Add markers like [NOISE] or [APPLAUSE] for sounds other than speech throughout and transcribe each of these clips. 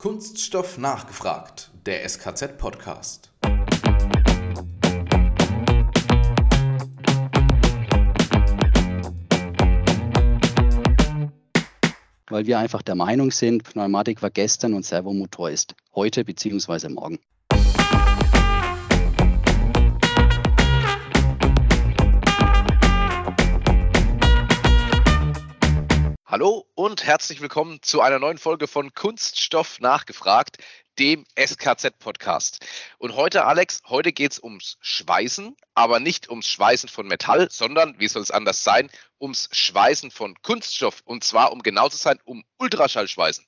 Kunststoff nachgefragt, der SKZ-Podcast. Weil wir einfach der Meinung sind, Pneumatik war gestern und Servomotor ist heute bzw. morgen. Hallo und herzlich willkommen zu einer neuen Folge von Kunststoff nachgefragt, dem SKZ-Podcast. Und heute, Alex, heute geht es ums Schweißen, aber nicht ums Schweißen von Metall, sondern, wie soll es anders sein, ums Schweißen von Kunststoff. Und zwar, um genau zu sein, um Ultraschallschweißen.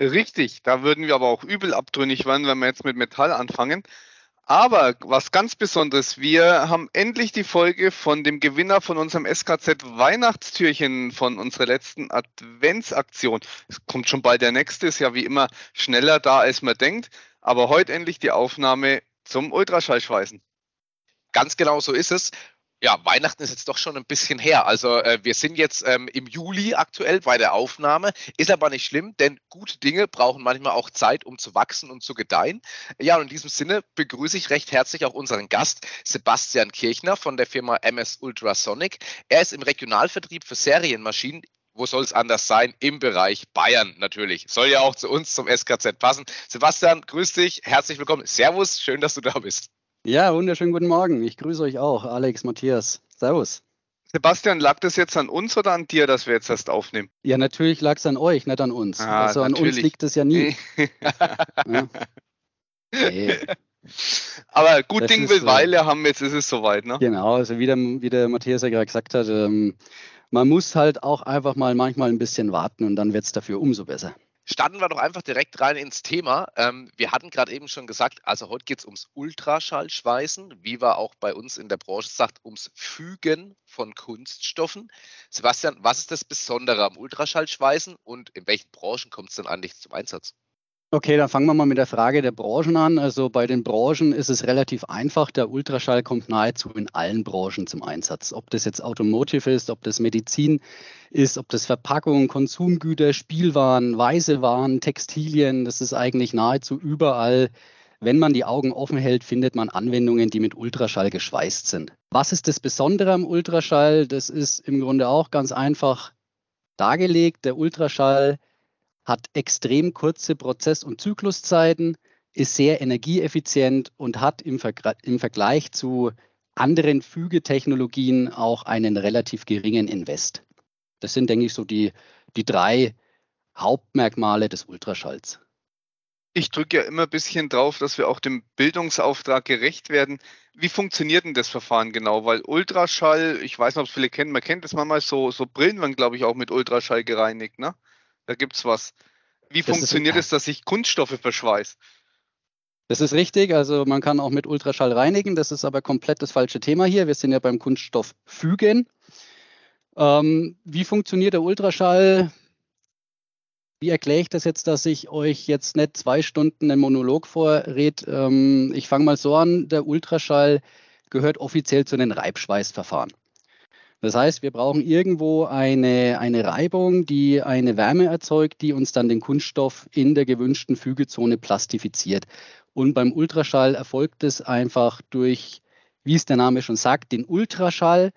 Richtig, da würden wir aber auch übel abtrünnig werden, wenn wir jetzt mit Metall anfangen. Aber was ganz Besonderes, wir haben endlich die Folge von dem Gewinner von unserem SKZ Weihnachtstürchen von unserer letzten Adventsaktion. Es kommt schon bald der nächste, ist ja wie immer schneller da, als man denkt. Aber heute endlich die Aufnahme zum Ultraschallschweißen. Ganz genau so ist es ja, Weihnachten ist jetzt doch schon ein bisschen her. Also äh, wir sind jetzt ähm, im Juli aktuell bei der Aufnahme. Ist aber nicht schlimm, denn gute Dinge brauchen manchmal auch Zeit, um zu wachsen und zu gedeihen. Ja, und in diesem Sinne begrüße ich recht herzlich auch unseren Gast Sebastian Kirchner von der Firma MS Ultrasonic. Er ist im Regionalvertrieb für Serienmaschinen wo soll es anders sein? Im Bereich Bayern natürlich. Soll ja auch zu uns zum SKZ passen. Sebastian, grüß dich, herzlich willkommen. Servus, schön, dass du da bist. Ja, wunderschönen guten Morgen. Ich grüße euch auch, Alex, Matthias. Servus. Sebastian, lag das jetzt an uns oder an dir, dass wir jetzt erst aufnehmen? Ja, natürlich lag es an euch, nicht an uns. Ah, also an uns liegt es ja nie. [LAUGHS] ja. Nee. [LAUGHS] Aber gut das Ding will Weile haben, jetzt ist es soweit, ne? Genau, also wie der, wie der Matthias ja gerade gesagt hat, ähm, man muss halt auch einfach mal manchmal ein bisschen warten und dann wird es dafür umso besser. Starten wir doch einfach direkt rein ins Thema. Ähm, wir hatten gerade eben schon gesagt, also heute geht es ums Ultraschallschweißen, wie wir auch bei uns in der Branche sagt, ums Fügen von Kunststoffen. Sebastian, was ist das Besondere am Ultraschallschweißen und in welchen Branchen kommt es denn eigentlich zum Einsatz? Okay, dann fangen wir mal mit der Frage der Branchen an. Also bei den Branchen ist es relativ einfach. Der Ultraschall kommt nahezu in allen Branchen zum Einsatz. Ob das jetzt Automotive ist, ob das Medizin ist, ob das Verpackung, Konsumgüter, Spielwaren, weiße Waren, Textilien, das ist eigentlich nahezu überall. Wenn man die Augen offen hält, findet man Anwendungen, die mit Ultraschall geschweißt sind. Was ist das Besondere am Ultraschall? Das ist im Grunde auch ganz einfach dargelegt. Der Ultraschall hat extrem kurze Prozess- und Zykluszeiten, ist sehr energieeffizient und hat im, Vergr im Vergleich zu anderen Fügetechnologien auch einen relativ geringen Invest. Das sind, denke ich, so die, die drei Hauptmerkmale des Ultraschalls. Ich drücke ja immer ein bisschen drauf, dass wir auch dem Bildungsauftrag gerecht werden. Wie funktioniert denn das Verfahren genau? Weil Ultraschall, ich weiß nicht, ob es viele kennen, man kennt das manchmal so, so Brillen werden, glaube ich, auch mit Ultraschall gereinigt, ne? Da gibt es was. Wie das funktioniert es, dass ich Kunststoffe verschweiße? Das ist richtig. Also man kann auch mit Ultraschall reinigen. Das ist aber komplett das falsche Thema hier. Wir sind ja beim Kunststoff fügen. Ähm, wie funktioniert der Ultraschall? Wie erkläre ich das jetzt, dass ich euch jetzt nicht zwei Stunden einen Monolog vorred? Ähm, ich fange mal so an. Der Ultraschall gehört offiziell zu den Reibschweißverfahren. Das heißt, wir brauchen irgendwo eine, eine Reibung, die eine Wärme erzeugt, die uns dann den Kunststoff in der gewünschten Fügezone plastifiziert. Und beim Ultraschall erfolgt es einfach durch, wie es der Name schon sagt, den Ultraschall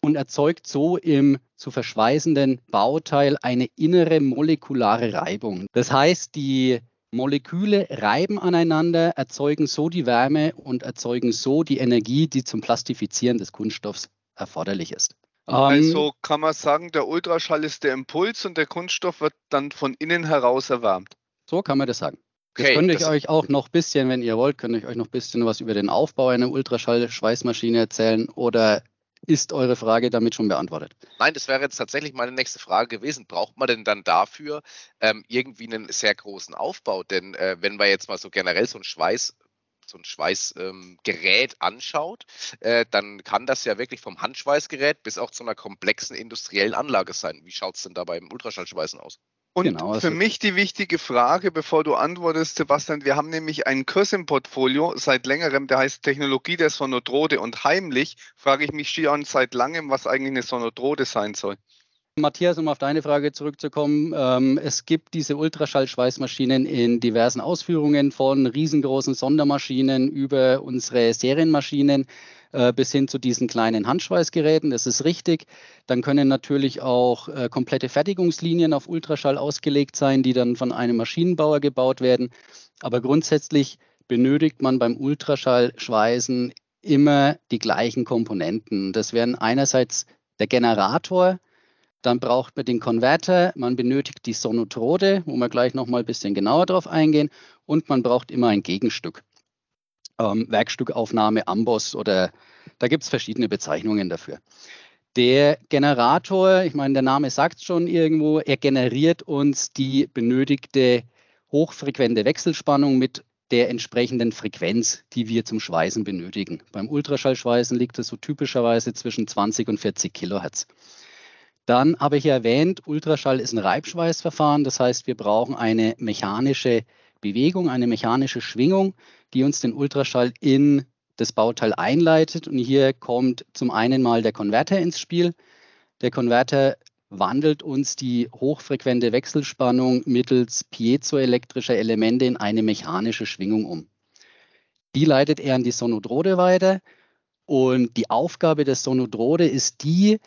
und erzeugt so im zu verschweißenden Bauteil eine innere molekulare Reibung. Das heißt, die Moleküle reiben aneinander, erzeugen so die Wärme und erzeugen so die Energie, die zum Plastifizieren des Kunststoffs erforderlich ist. Also ähm, kann man sagen, der Ultraschall ist der Impuls und der Kunststoff wird dann von innen heraus erwärmt. So kann man das sagen. Jetzt okay, könnte ich euch auch noch ein bisschen, wenn ihr wollt, könnte ich euch noch ein bisschen was über den Aufbau einer Ultraschall-Schweißmaschine erzählen oder ist eure Frage damit schon beantwortet? Nein, das wäre jetzt tatsächlich meine nächste Frage gewesen. Braucht man denn dann dafür ähm, irgendwie einen sehr großen Aufbau? Denn äh, wenn wir jetzt mal so generell so einen Schweiß so ein Schweißgerät ähm, anschaut, äh, dann kann das ja wirklich vom Handschweißgerät bis auch zu einer komplexen industriellen Anlage sein. Wie schaut es denn da beim Ultraschallschweißen aus? Und genau, für mich die wichtige Frage, bevor du antwortest, Sebastian, wir haben nämlich einen Kurs im Portfolio seit längerem, der heißt Technologie der Sonotrode und heimlich frage ich mich schon seit langem, was eigentlich eine Sonotrode sein soll. Matthias, um auf deine Frage zurückzukommen, ähm, es gibt diese Ultraschallschweißmaschinen in diversen Ausführungen von riesengroßen Sondermaschinen über unsere Serienmaschinen äh, bis hin zu diesen kleinen Handschweißgeräten. Das ist richtig. Dann können natürlich auch äh, komplette Fertigungslinien auf Ultraschall ausgelegt sein, die dann von einem Maschinenbauer gebaut werden. Aber grundsätzlich benötigt man beim Ultraschallschweißen immer die gleichen Komponenten. Das wären einerseits der Generator, dann braucht man den Konverter, man benötigt die Sonotrode, wo wir gleich nochmal ein bisschen genauer drauf eingehen, und man braucht immer ein Gegenstück. Ähm, Werkstückaufnahme, Amboss oder da gibt es verschiedene Bezeichnungen dafür. Der Generator, ich meine, der Name sagt schon irgendwo, er generiert uns die benötigte hochfrequente Wechselspannung mit der entsprechenden Frequenz, die wir zum Schweißen benötigen. Beim Ultraschallschweißen liegt es so typischerweise zwischen 20 und 40 Kilohertz. Dann habe ich erwähnt, Ultraschall ist ein Reibschweißverfahren. Das heißt, wir brauchen eine mechanische Bewegung, eine mechanische Schwingung, die uns den Ultraschall in das Bauteil einleitet. Und hier kommt zum einen mal der Konverter ins Spiel. Der Konverter wandelt uns die hochfrequente Wechselspannung mittels piezoelektrischer Elemente in eine mechanische Schwingung um. Die leitet er an die Sonodrode weiter. Und die Aufgabe der Sonodrode ist die,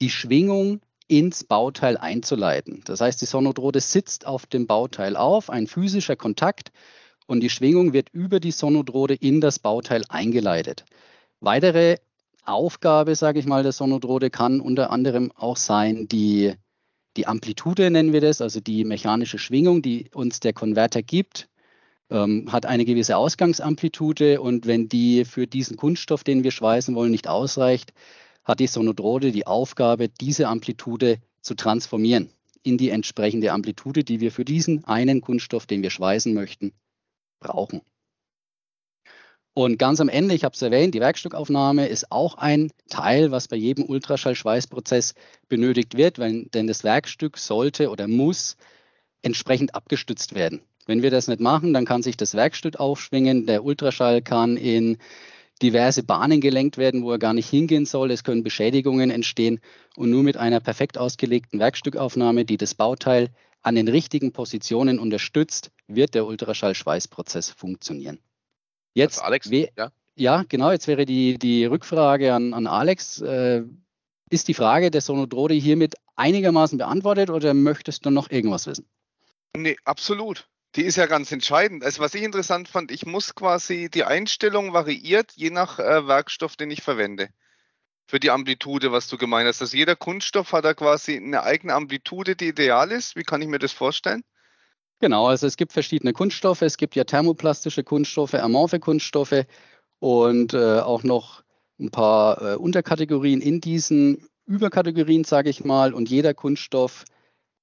die Schwingung ins Bauteil einzuleiten. Das heißt, die Sonodrode sitzt auf dem Bauteil auf, ein physischer Kontakt und die Schwingung wird über die Sonodrode in das Bauteil eingeleitet. Weitere Aufgabe, sage ich mal, der Sonodrode kann unter anderem auch sein, die, die Amplitude nennen wir das, also die mechanische Schwingung, die uns der Konverter gibt, ähm, hat eine gewisse Ausgangsamplitude und wenn die für diesen Kunststoff, den wir schweißen wollen, nicht ausreicht, hat die Sonodrode die Aufgabe, diese Amplitude zu transformieren in die entsprechende Amplitude, die wir für diesen einen Kunststoff, den wir schweißen möchten, brauchen. Und ganz am Ende, ich habe es erwähnt, die Werkstückaufnahme ist auch ein Teil, was bei jedem Ultraschallschweißprozess benötigt wird, weil, denn das Werkstück sollte oder muss entsprechend abgestützt werden. Wenn wir das nicht machen, dann kann sich das Werkstück aufschwingen, der Ultraschall kann in diverse Bahnen gelenkt werden, wo er gar nicht hingehen soll. Es können Beschädigungen entstehen. Und nur mit einer perfekt ausgelegten Werkstückaufnahme, die das Bauteil an den richtigen Positionen unterstützt, wird der Ultraschallschweißprozess funktionieren. Jetzt, also Alex, ja? ja, genau, jetzt wäre die, die Rückfrage an, an Alex. Äh, ist die Frage der Sonodrode hiermit einigermaßen beantwortet oder möchtest du noch irgendwas wissen? Nee, absolut. Die ist ja ganz entscheidend. Also was ich interessant fand, ich muss quasi, die Einstellung variiert je nach äh, Werkstoff, den ich verwende. Für die Amplitude, was du gemeint hast. Also jeder Kunststoff hat da quasi eine eigene Amplitude, die ideal ist. Wie kann ich mir das vorstellen? Genau, also es gibt verschiedene Kunststoffe. Es gibt ja thermoplastische Kunststoffe, amorphe Kunststoffe und äh, auch noch ein paar äh, Unterkategorien in diesen Überkategorien, sage ich mal. Und jeder Kunststoff,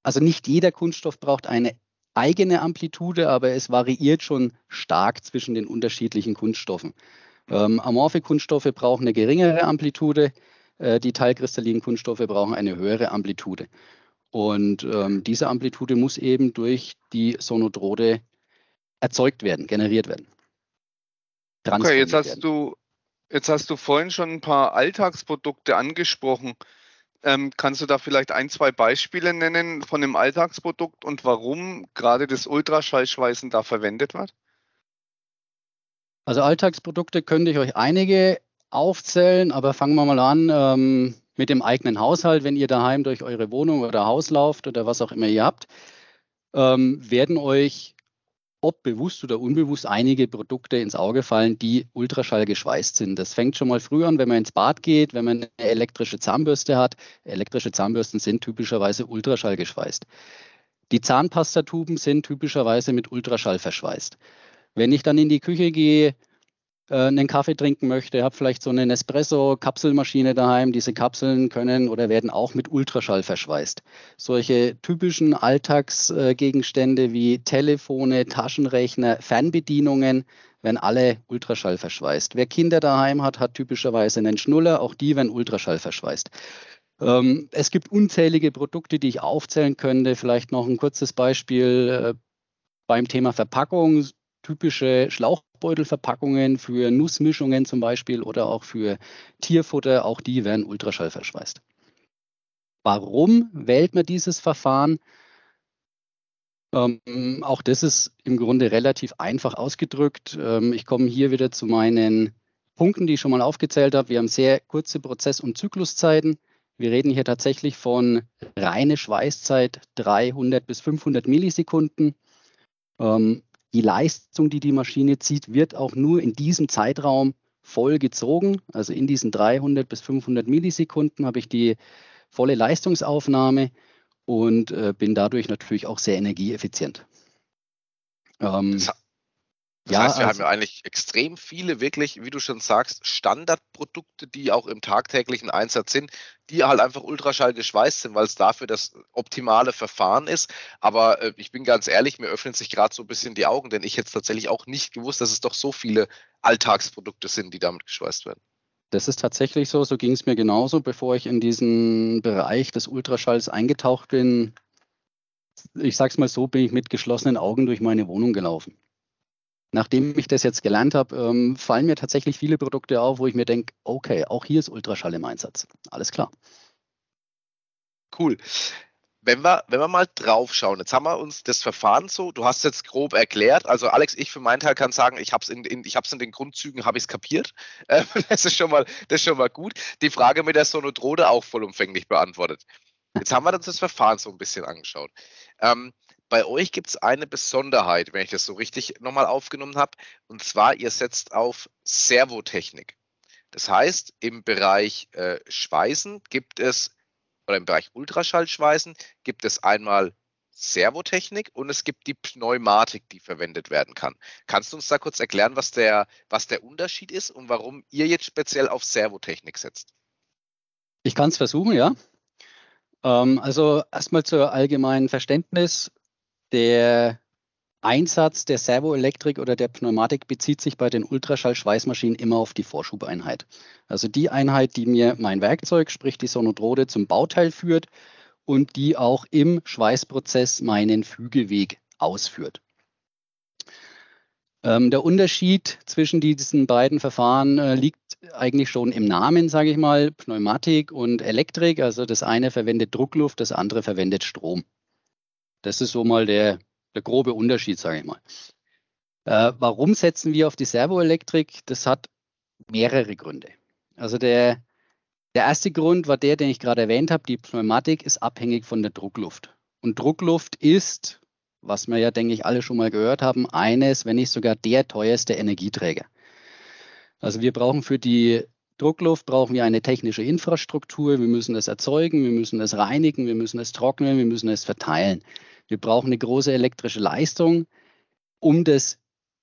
also nicht jeder Kunststoff braucht eine eigene Amplitude, aber es variiert schon stark zwischen den unterschiedlichen Kunststoffen. Ähm, amorphe Kunststoffe brauchen eine geringere Amplitude, äh, die teilkristallinen Kunststoffe brauchen eine höhere Amplitude. Und ähm, diese Amplitude muss eben durch die Sonodrode erzeugt werden, generiert werden. Okay, jetzt hast werden. du jetzt hast du vorhin schon ein paar Alltagsprodukte angesprochen. Ähm, kannst du da vielleicht ein, zwei Beispiele nennen von dem Alltagsprodukt und warum gerade das Ultraschallschweißen da verwendet wird? Also Alltagsprodukte könnte ich euch einige aufzählen, aber fangen wir mal an ähm, mit dem eigenen Haushalt. Wenn ihr daheim durch eure Wohnung oder Haus lauft oder was auch immer ihr habt, ähm, werden euch ob bewusst oder unbewusst einige Produkte ins Auge fallen, die Ultraschall geschweißt sind. Das fängt schon mal früh an, wenn man ins Bad geht, wenn man eine elektrische Zahnbürste hat. Elektrische Zahnbürsten sind typischerweise Ultraschall geschweißt. Die Zahnpastatuben sind typischerweise mit Ultraschall verschweißt. Wenn ich dann in die Küche gehe, einen Kaffee trinken möchte, habe vielleicht so eine Nespresso-Kapselmaschine daheim. Diese Kapseln können oder werden auch mit Ultraschall verschweißt. Solche typischen Alltagsgegenstände wie Telefone, Taschenrechner, Fernbedienungen werden alle Ultraschall verschweißt. Wer Kinder daheim hat, hat typischerweise einen Schnuller. Auch die werden Ultraschall verschweißt. Ähm, es gibt unzählige Produkte, die ich aufzählen könnte. Vielleicht noch ein kurzes Beispiel äh, beim Thema Verpackung typische Schlauchbeutelverpackungen für Nussmischungen zum Beispiel oder auch für Tierfutter, auch die werden Ultraschall verschweißt. Warum wählt man dieses Verfahren? Ähm, auch das ist im Grunde relativ einfach ausgedrückt. Ähm, ich komme hier wieder zu meinen Punkten, die ich schon mal aufgezählt habe. Wir haben sehr kurze Prozess- und Zykluszeiten. Wir reden hier tatsächlich von reine Schweißzeit 300 bis 500 Millisekunden. Ähm, die Leistung, die die Maschine zieht, wird auch nur in diesem Zeitraum voll gezogen. Also in diesen 300 bis 500 Millisekunden habe ich die volle Leistungsaufnahme und äh, bin dadurch natürlich auch sehr energieeffizient. Ähm, das, das ja, heißt, wir also, haben ja eigentlich extrem viele wirklich, wie du schon sagst, Standardprodukte, die auch im tagtäglichen Einsatz sind, die halt einfach Ultraschall geschweißt sind, weil es dafür das optimale Verfahren ist. Aber äh, ich bin ganz ehrlich, mir öffnen sich gerade so ein bisschen die Augen, denn ich hätte tatsächlich auch nicht gewusst, dass es doch so viele Alltagsprodukte sind, die damit geschweißt werden. Das ist tatsächlich so. So ging es mir genauso, bevor ich in diesen Bereich des Ultraschalls eingetaucht bin. Ich sag's mal so, bin ich mit geschlossenen Augen durch meine Wohnung gelaufen. Nachdem ich das jetzt gelernt habe, ähm, fallen mir tatsächlich viele Produkte auf, wo ich mir denke, okay, auch hier ist Ultraschall im Einsatz. Alles klar. Cool wenn wir, wenn wir mal drauf schauen, jetzt haben wir uns das Verfahren so, du hast jetzt grob erklärt, also Alex, ich für meinen Teil kann sagen, ich habe es in, in, ich in den Grundzügen, habe ich es kapiert. [LAUGHS] Äh, das, ist schon mal, das ist schon mal gut. Die Frage mit der Sonodrode auch vollumfänglich beantwortet. Jetzt haben wir uns das Verfahren so ein bisschen angeschaut. Ähm, bei euch gibt es eine Besonderheit, wenn ich das so richtig nochmal aufgenommen habe, und zwar ihr setzt auf Servotechnik. Das heißt, im Bereich äh, Schweißen gibt es oder im Bereich Ultraschallschweißen gibt es einmal Servotechnik und es gibt die Pneumatik, die verwendet werden kann. Kannst du uns da kurz erklären, was der, was der Unterschied ist und warum ihr jetzt speziell auf Servotechnik setzt? Ich kann es versuchen, ja. Ähm, also erstmal zur allgemeinen Verständnis. Der Einsatz der Servoelektrik oder der Pneumatik bezieht sich bei den Ultraschallschweißmaschinen immer auf die Vorschubeinheit. Also die Einheit, die mir mein Werkzeug, sprich die Sonodrode, zum Bauteil führt und die auch im Schweißprozess meinen Fügeweg ausführt. Ähm, der Unterschied zwischen diesen beiden Verfahren äh, liegt eigentlich schon im Namen, sage ich mal, Pneumatik und Elektrik. Also das eine verwendet Druckluft, das andere verwendet Strom. Das ist so mal der der grobe Unterschied, sage ich mal. Äh, warum setzen wir auf die Servoelektrik? Das hat mehrere Gründe. Also der, der erste Grund war der, den ich gerade erwähnt habe. Die Pneumatik ist abhängig von der Druckluft. Und Druckluft ist, was wir ja, denke ich, alle schon mal gehört haben, eines, wenn nicht sogar der teuerste Energieträger. Also wir brauchen für die Druckluft brauchen wir eine technische Infrastruktur. Wir müssen es erzeugen, wir müssen es reinigen, wir müssen es trocknen, wir müssen es verteilen. Wir brauchen eine große elektrische Leistung, um das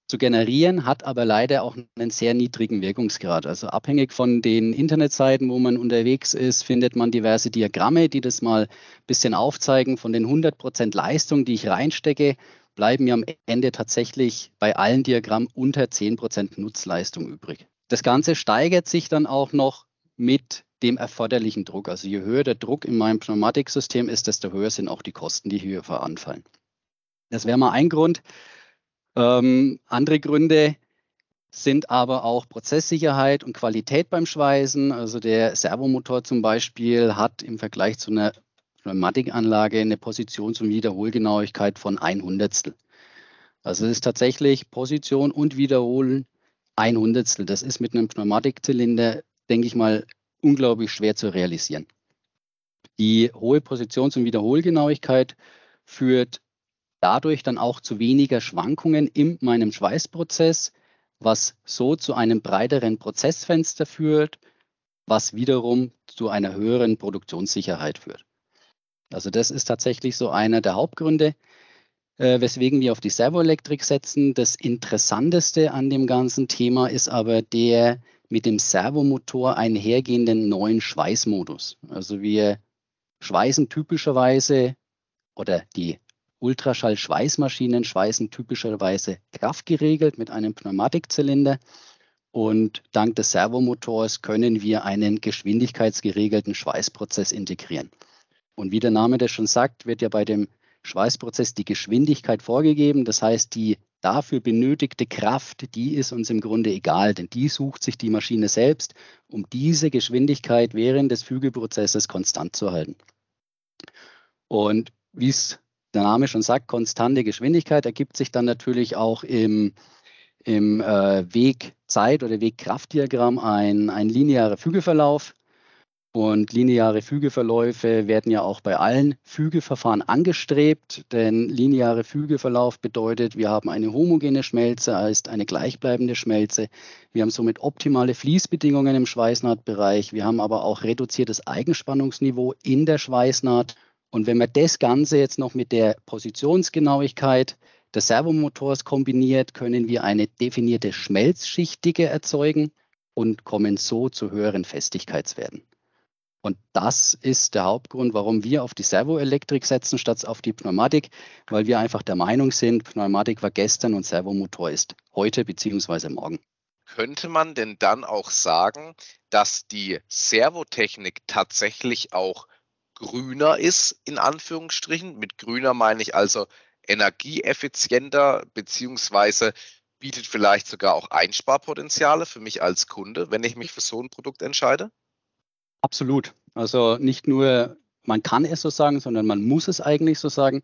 zu generieren, hat aber leider auch einen sehr niedrigen Wirkungsgrad. Also abhängig von den Internetseiten, wo man unterwegs ist, findet man diverse Diagramme, die das mal ein bisschen aufzeigen. Von den 100 Prozent Leistung, die ich reinstecke, bleiben mir am Ende tatsächlich bei allen Diagrammen unter 10 Prozent Nutzleistung übrig. Das Ganze steigert sich dann auch noch mit dem erforderlichen Druck. Also je höher der Druck in meinem Pneumatiksystem ist, desto höher sind auch die Kosten, die hier anfallen. Das wäre mal ein Grund. Ähm, andere Gründe sind aber auch Prozesssicherheit und Qualität beim Schweißen. Also der Servomotor zum Beispiel hat im Vergleich zu einer Pneumatikanlage eine Positions- und Wiederholgenauigkeit von ein Hundertstel. Also es ist tatsächlich Position und Wiederholen ein Hundertstel. Das ist mit einem Pneumatikzylinder, denke ich mal, unglaublich schwer zu realisieren. Die hohe Positions- und Wiederholgenauigkeit führt dadurch dann auch zu weniger Schwankungen in meinem Schweißprozess, was so zu einem breiteren Prozessfenster führt, was wiederum zu einer höheren Produktionssicherheit führt. Also das ist tatsächlich so einer der Hauptgründe, äh, weswegen wir auf die Servoelektrik setzen. Das Interessanteste an dem ganzen Thema ist aber der mit dem Servomotor einhergehenden neuen Schweißmodus. Also wir schweißen typischerweise oder die Ultraschall-Schweißmaschinen schweißen typischerweise kraftgeregelt mit einem Pneumatikzylinder. Und dank des Servomotors können wir einen geschwindigkeitsgeregelten Schweißprozess integrieren. Und wie der Name das schon sagt, wird ja bei dem Schweißprozess die Geschwindigkeit vorgegeben. Das heißt, die dafür benötigte Kraft, die ist uns im Grunde egal, denn die sucht sich die Maschine selbst, um diese Geschwindigkeit während des Fügeprozesses konstant zu halten. Und wie es der Name schon sagt, konstante Geschwindigkeit ergibt sich dann natürlich auch im, im äh, Wegzeit- oder Wegkraftdiagramm ein, ein linearer Fügeverlauf. Und lineare Fügeverläufe werden ja auch bei allen Fügeverfahren angestrebt, denn lineare Fügeverlauf bedeutet, wir haben eine homogene Schmelze, heißt eine gleichbleibende Schmelze. Wir haben somit optimale Fließbedingungen im Schweißnahtbereich. Wir haben aber auch reduziertes Eigenspannungsniveau in der Schweißnaht. Und wenn man das Ganze jetzt noch mit der Positionsgenauigkeit des Servomotors kombiniert, können wir eine definierte Schmelzschichtdicke erzeugen und kommen so zu höheren Festigkeitswerten. Und das ist der Hauptgrund, warum wir auf die Servoelektrik setzen statt auf die Pneumatik, weil wir einfach der Meinung sind, Pneumatik war gestern und Servomotor ist heute bzw. morgen. Könnte man denn dann auch sagen, dass die Servotechnik tatsächlich auch grüner ist, in Anführungsstrichen? Mit grüner meine ich also energieeffizienter beziehungsweise bietet vielleicht sogar auch Einsparpotenziale für mich als Kunde, wenn ich mich für so ein Produkt entscheide? Absolut. Also nicht nur, man kann es so sagen, sondern man muss es eigentlich so sagen.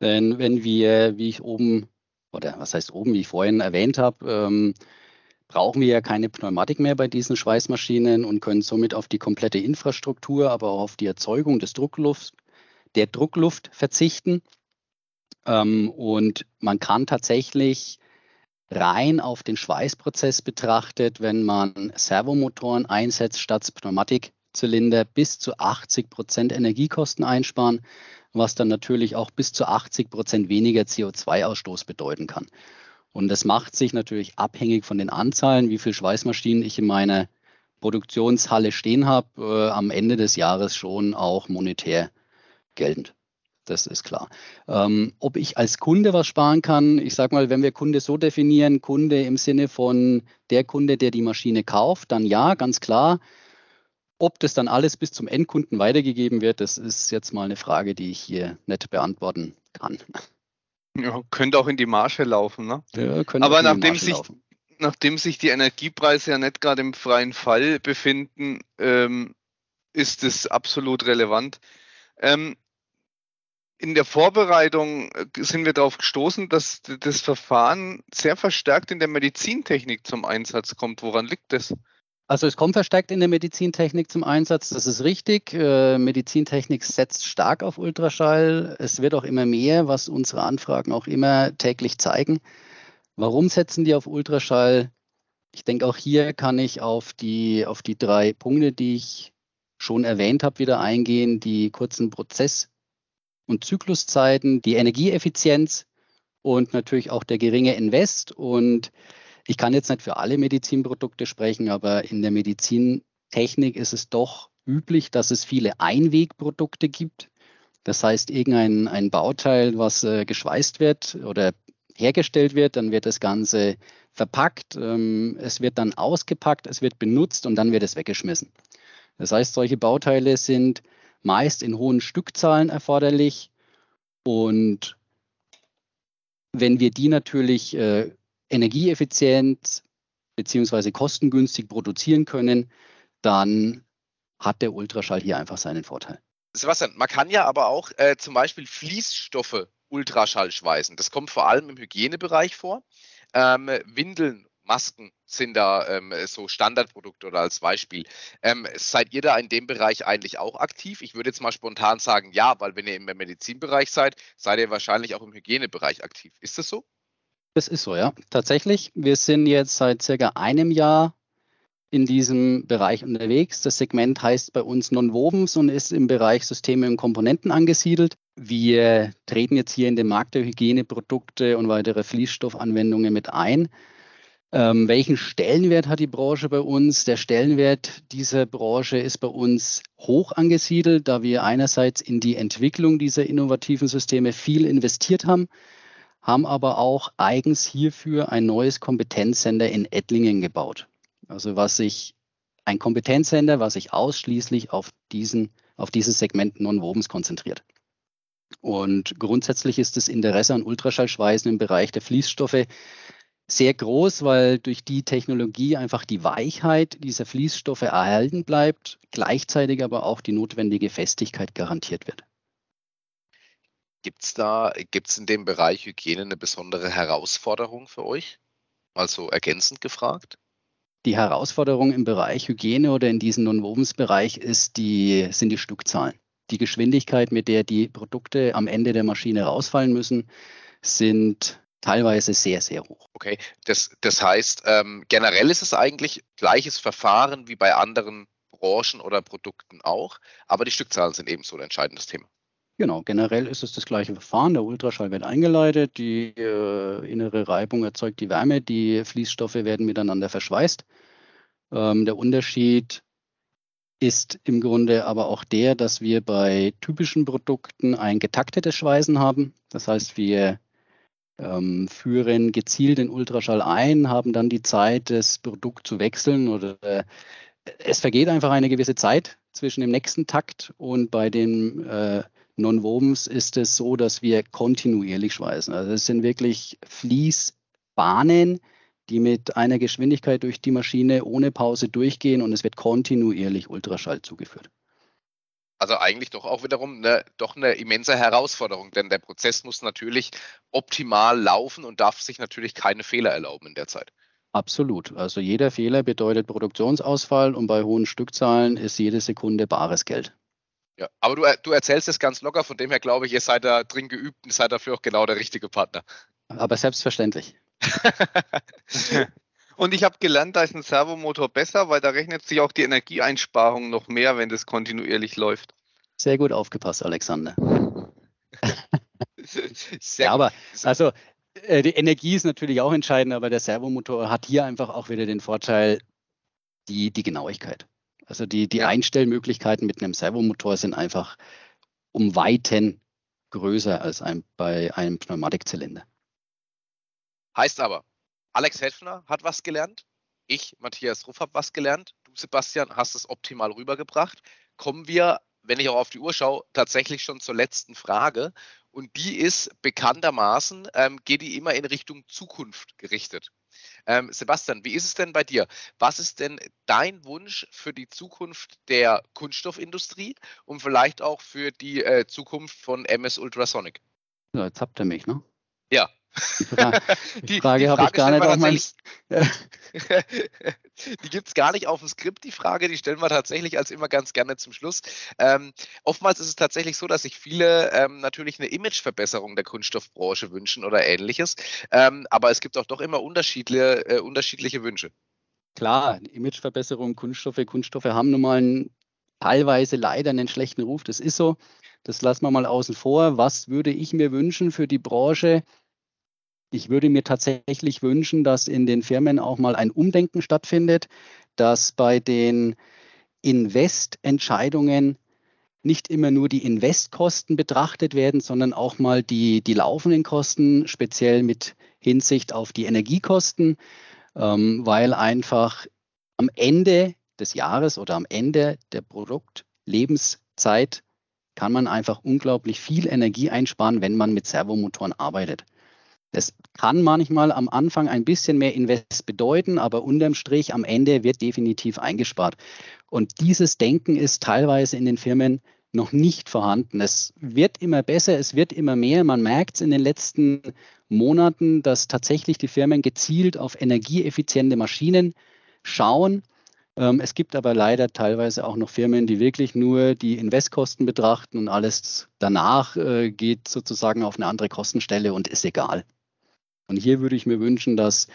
Denn wenn wir, wie ich oben, oder was heißt oben, wie ich vorhin erwähnt habe, ähm, brauchen wir ja keine Pneumatik mehr bei diesen Schweißmaschinen und können somit auf die komplette Infrastruktur, aber auch auf die Erzeugung des Druckluft, der Druckluft verzichten. Ähm, und man kann tatsächlich rein auf den Schweißprozess betrachtet, wenn man Servomotoren einsetzt statt Pneumatikzylinder, bis zu 80 Prozent Energiekosten einsparen, was dann natürlich auch bis zu 80 Prozent weniger CO2-Ausstoß bedeuten kann. Und das macht sich natürlich abhängig von den Anzahlen, wie viele Schweißmaschinen ich in meiner Produktionshalle stehen habe, äh, am Ende des Jahres schon auch monetär geltend das ist klar. Ähm, ob ich als Kunde was sparen kann, ich sage mal, wenn wir Kunde so definieren, Kunde im Sinne von der Kunde, der die Maschine kauft, dann ja, ganz klar. Ob das dann alles bis zum Endkunden weitergegeben wird, das ist jetzt mal eine Frage, die ich hier nicht beantworten kann. Ja, könnte auch in die Marge laufen, ne? Ja, Aber nachdem sich, nachdem sich die Energiepreise ja nicht gerade im freien Fall befinden, ähm, ist es absolut relevant. Ähm, in der Vorbereitung äh, sind wir darauf gestoßen, dass das Verfahren sehr verstärkt in der Medizintechnik zum Einsatz kommt. Woran liegt das? Also es kommt verstärkt in der Medizintechnik zum Einsatz, das ist richtig. Äh, Medizintechnik setzt stark auf Ultraschall. Es wird auch immer mehr, was unsere Anfragen auch immer täglich zeigen. Warum setzen die auf Ultraschall? Ich denke, auch hier kann ich auf die, auf die drei Punkte, die ich schon erwähnt habe, wieder eingehen. Die kurzen Prozess- und Zykluszeiten, die Energieeffizienz und natürlich auch der geringe Invest. Und ich kann jetzt nicht für alle Medizinprodukte sprechen, aber in der Medizintechnik ist es doch üblich, dass es viele Einwegprodukte gibt. Das heißt, irgendein ein Bauteil, was äh, geschweißt wird oder hergestellt wird, dann wird das Ganze verpackt, ähm, es wird dann ausgepackt, es wird benutzt und dann wird es weggeschmissen. Das heißt, solche Bauteile sind meist in hohen Stückzahlen erforderlich. Und wenn wir die natürlich äh, energieeffizient bzw. kostengünstig produzieren können, dann hat der Ultraschall hier einfach seinen Vorteil. Sebastian, man kann ja aber auch äh, zum Beispiel Fließstoffe Ultraschall schweißen. Das kommt vor allem im Hygienebereich vor. Ähm, Windeln Masken sind da ähm, so Standardprodukte oder als Beispiel. Ähm, seid ihr da in dem Bereich eigentlich auch aktiv? Ich würde jetzt mal spontan sagen, ja, weil wenn ihr im Medizinbereich seid, seid ihr wahrscheinlich auch im Hygienebereich aktiv. Ist das so? Das ist so, ja. Tatsächlich. Wir sind jetzt seit circa einem Jahr in diesem Bereich unterwegs. Das Segment heißt bei uns Non-Wovens und ist im Bereich Systeme und Komponenten angesiedelt. Wir treten jetzt hier in den Markt der Hygieneprodukte und weitere Fließstoffanwendungen mit ein. Ähm, welchen Stellenwert hat die Branche bei uns? Der Stellenwert dieser Branche ist bei uns hoch angesiedelt, da wir einerseits in die Entwicklung dieser innovativen Systeme viel investiert haben, haben aber auch eigens hierfür ein neues Kompetenzcenter in Ettlingen gebaut. Also was sich ein Kompetenzcenter, was sich ausschließlich auf diesen, auf dieses Segment Non-Wovens konzentriert. Und grundsätzlich ist das Interesse an Ultraschallschweißen im Bereich der Fließstoffe sehr groß, weil durch die Technologie einfach die Weichheit dieser Fließstoffe erhalten bleibt, gleichzeitig aber auch die notwendige Festigkeit garantiert wird. Gibt es da, gibt es in dem Bereich Hygiene eine besondere Herausforderung für euch? Also ergänzend gefragt? Die Herausforderung im Bereich Hygiene oder in diesem Non-Wovens-Bereich die, sind die Stückzahlen. Die Geschwindigkeit, mit der die Produkte am Ende der Maschine rausfallen müssen, sind teilweise sehr, sehr hoch. Okay, das, das heißt, ähm, generell ist es eigentlich gleiches Verfahren wie bei anderen Branchen oder Produkten auch, aber die Stückzahlen sind ebenso ein entscheidendes Thema. Genau, generell ist es das gleiche Verfahren. Der Ultraschall wird eingeleitet, die äh, innere Reibung erzeugt die Wärme, die Fließstoffe werden miteinander verschweißt. Ähm, der Unterschied ist im Grunde aber auch der, dass wir bei typischen Produkten ein getaktetes Schweißen haben. Das heißt, wir führen gezielt den Ultraschall ein, haben dann die Zeit, das Produkt zu wechseln oder äh, es vergeht einfach eine gewisse Zeit zwischen dem nächsten Takt und bei den äh, Non-Wovens ist es so, dass wir kontinuierlich schweißen. Also es sind wirklich Fließbahnen, die mit einer Geschwindigkeit durch die Maschine ohne Pause durchgehen und es wird kontinuierlich Ultraschall zugeführt. Also eigentlich doch auch wiederum eine, doch eine immense Herausforderung, denn der Prozess muss natürlich optimal laufen und darf sich natürlich keine Fehler erlauben in der Zeit. Absolut. Also jeder Fehler bedeutet Produktionsausfall und bei hohen Stückzahlen ist jede Sekunde bares Geld. Ja, aber du, du erzählst es ganz locker, von dem her glaube ich, ihr seid da drin geübt und seid dafür auch genau der richtige Partner. Aber selbstverständlich. [LAUGHS] und ich habe gelernt, da ist ein Servomotor besser, weil da rechnet sich auch die Energieeinsparung noch mehr, wenn das kontinuierlich läuft. Sehr gut aufgepasst, Alexander. [LAUGHS] Ja, aber also äh, die Energie ist natürlich auch entscheidend, aber der Servomotor hat hier einfach auch wieder den Vorteil, die, die Genauigkeit. Also die, die ja. Einstellmöglichkeiten mit einem Servomotor sind einfach um Weiten größer als ein, bei einem Pneumatikzylinder. Heißt aber, Alex Hefner hat was gelernt, ich, Matthias Ruff, habe was gelernt, du, Sebastian, hast es optimal rübergebracht. Kommen wir, wenn ich auch auf die Uhr schaue, tatsächlich schon zur letzten Frage. Und die ist bekanntermaßen, ähm, geht die immer in Richtung Zukunft gerichtet. Ähm, Sebastian, wie ist es denn bei dir? Was ist denn dein Wunsch für die Zukunft der Kunststoffindustrie und vielleicht auch für die äh, Zukunft von MS Ultrasonic? Ja, jetzt habt ihr mich, ne? Ja. [LAUGHS] Die, Fra die Frage, die habe ich gar nicht auf meinem. [LAUGHS] die gibt es gar nicht auf dem Skript, die Frage. Die stellen wir tatsächlich als immer ganz gerne zum Schluss. Ähm, oftmals ist es tatsächlich so, dass sich viele ähm, natürlich eine Imageverbesserung der Kunststoffbranche wünschen oder ähnliches. Ähm, aber es gibt auch doch immer unterschiedliche, äh, unterschiedliche Wünsche. Klar, Imageverbesserung, Kunststoffe. Kunststoffe haben nun mal einen, teilweise leider einen schlechten Ruf. Das ist so. Das lassen wir mal außen vor. Was würde ich mir wünschen für die Branche? Ich würde mir tatsächlich wünschen, dass in den Firmen auch mal ein Umdenken stattfindet, dass bei den Investentscheidungen nicht immer nur die Investkosten betrachtet werden, sondern auch mal die, die laufenden Kosten, speziell mit Hinsicht auf die Energiekosten, ähm, weil einfach am Ende des Jahres oder am Ende der Produktlebenszeit kann man einfach unglaublich viel Energie einsparen, wenn man mit Servomotoren arbeitet. Das kann manchmal am Anfang ein bisschen mehr Invest bedeuten, aber unterm Strich am Ende wird definitiv eingespart. Und dieses Denken ist teilweise in den Firmen noch nicht vorhanden. Es wird immer besser, es wird immer mehr. Man merkt es in den letzten Monaten, dass tatsächlich die Firmen gezielt auf energieeffiziente Maschinen schauen. Ähm, es gibt aber leider teilweise auch noch Firmen, die wirklich nur die Investkosten betrachten und alles danach äh, geht sozusagen auf eine andere Kostenstelle und ist egal. Und hier würde ich mir wünschen, dass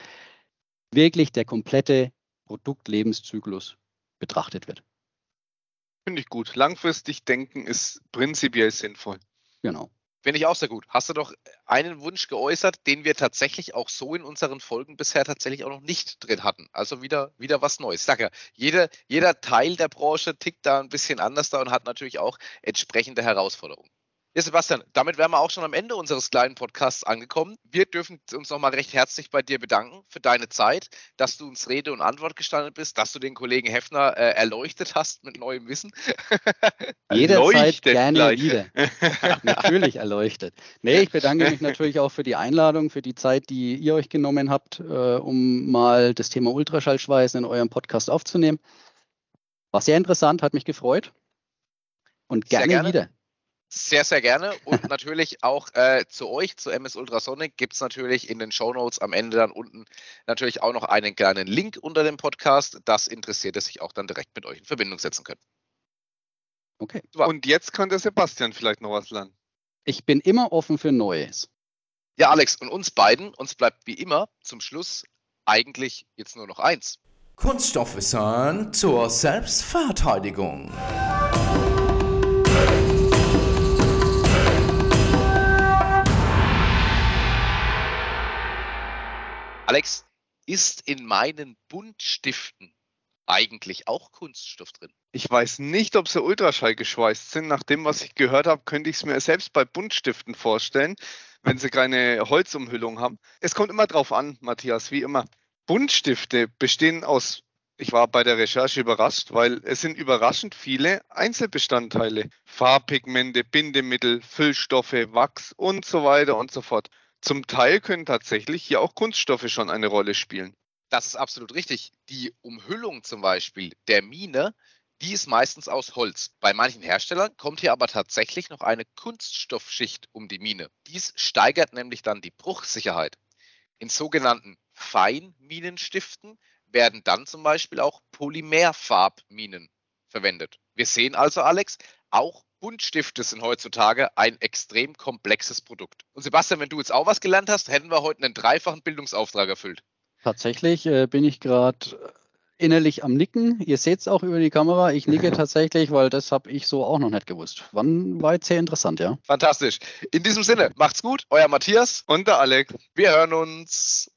wirklich der komplette Produktlebenszyklus betrachtet wird. Finde ich gut. Langfristig denken ist prinzipiell sinnvoll. Genau. Finde ich auch sehr gut. Hast du doch einen Wunsch geäußert, den wir tatsächlich auch so in unseren Folgen bisher tatsächlich auch noch nicht drin hatten. Also wieder, wieder was Neues. Sage ja, jeder, jeder Teil der Branche tickt da ein bisschen anders da und hat natürlich auch entsprechende Herausforderungen. Ja, Sebastian, damit wären wir auch schon am Ende unseres kleinen Podcasts angekommen. Wir dürfen uns nochmal recht herzlich bei dir bedanken für deine Zeit, dass du uns Rede und Antwort gestanden bist, dass du den Kollegen Hefner äh, erleuchtet hast mit neuem Wissen. [LAUGHS] Jederzeit gerne gleich. wieder. [LAUGHS] natürlich erleuchtet. Nee, ich bedanke mich natürlich auch für die Einladung, für die Zeit, die ihr euch genommen habt, äh, um mal das Thema Ultraschallschweißen in eurem Podcast aufzunehmen. War sehr interessant, hat mich gefreut. Und gerne, gerne. wieder. Sehr, sehr gerne. Und [LAUGHS] natürlich auch äh, zu euch, zu MS Ultrasonic, gibt es natürlich in den Show Notes am Ende dann unten natürlich auch noch einen kleinen Link unter dem Podcast. Das interessiert es sich auch dann direkt mit euch in Verbindung setzen können. Okay. Super. Und jetzt könnte Sebastian vielleicht noch was lernen. Ich bin immer offen für Neues. Ja, Alex, und uns beiden, uns bleibt wie immer zum Schluss eigentlich jetzt nur noch eins. Kunststoffwissen zur Selbstverteidigung. Alex, ist in meinen Buntstiften eigentlich auch Kunststoff drin? Ich weiß nicht, ob sie Ultraschall geschweißt sind. Nach dem, was ich gehört habe, könnte ich es mir selbst bei Buntstiften vorstellen, wenn sie keine Holzumhüllung haben. Es kommt immer drauf an, Matthias, wie immer. Buntstifte bestehen aus, ich war bei der Recherche überrascht, weil es sind überraschend viele Einzelbestandteile. Farbpigmente, Bindemittel, Füllstoffe, Wachs und so weiter und so fort. Zum Teil können tatsächlich hier auch Kunststoffe schon eine Rolle spielen. Das ist absolut richtig. Die Umhüllung zum Beispiel der Mine, die ist meistens aus Holz. Bei manchen Herstellern kommt hier aber tatsächlich noch eine Kunststoffschicht um die Mine. Dies steigert nämlich dann die Bruchsicherheit. In sogenannten Feinminenstiften werden dann zum Beispiel auch Polymerfarbminen verwendet. Wir sehen also, Alex, auch Buntstifte sind heutzutage ein extrem komplexes Produkt. Und Sebastian, wenn du jetzt auch was gelernt hast, hätten wir heute einen dreifachen Bildungsauftrag erfüllt. Tatsächlich äh, bin ich gerade innerlich am Nicken. Ihr seht es auch über die Kamera. Ich nicke [LAUGHS] tatsächlich, weil das habe ich so auch noch nicht gewusst. Wann war jetzt sehr interessant, ja? Fantastisch. In diesem Sinne, macht's gut. Euer Matthias und der Alex. Wir hören uns.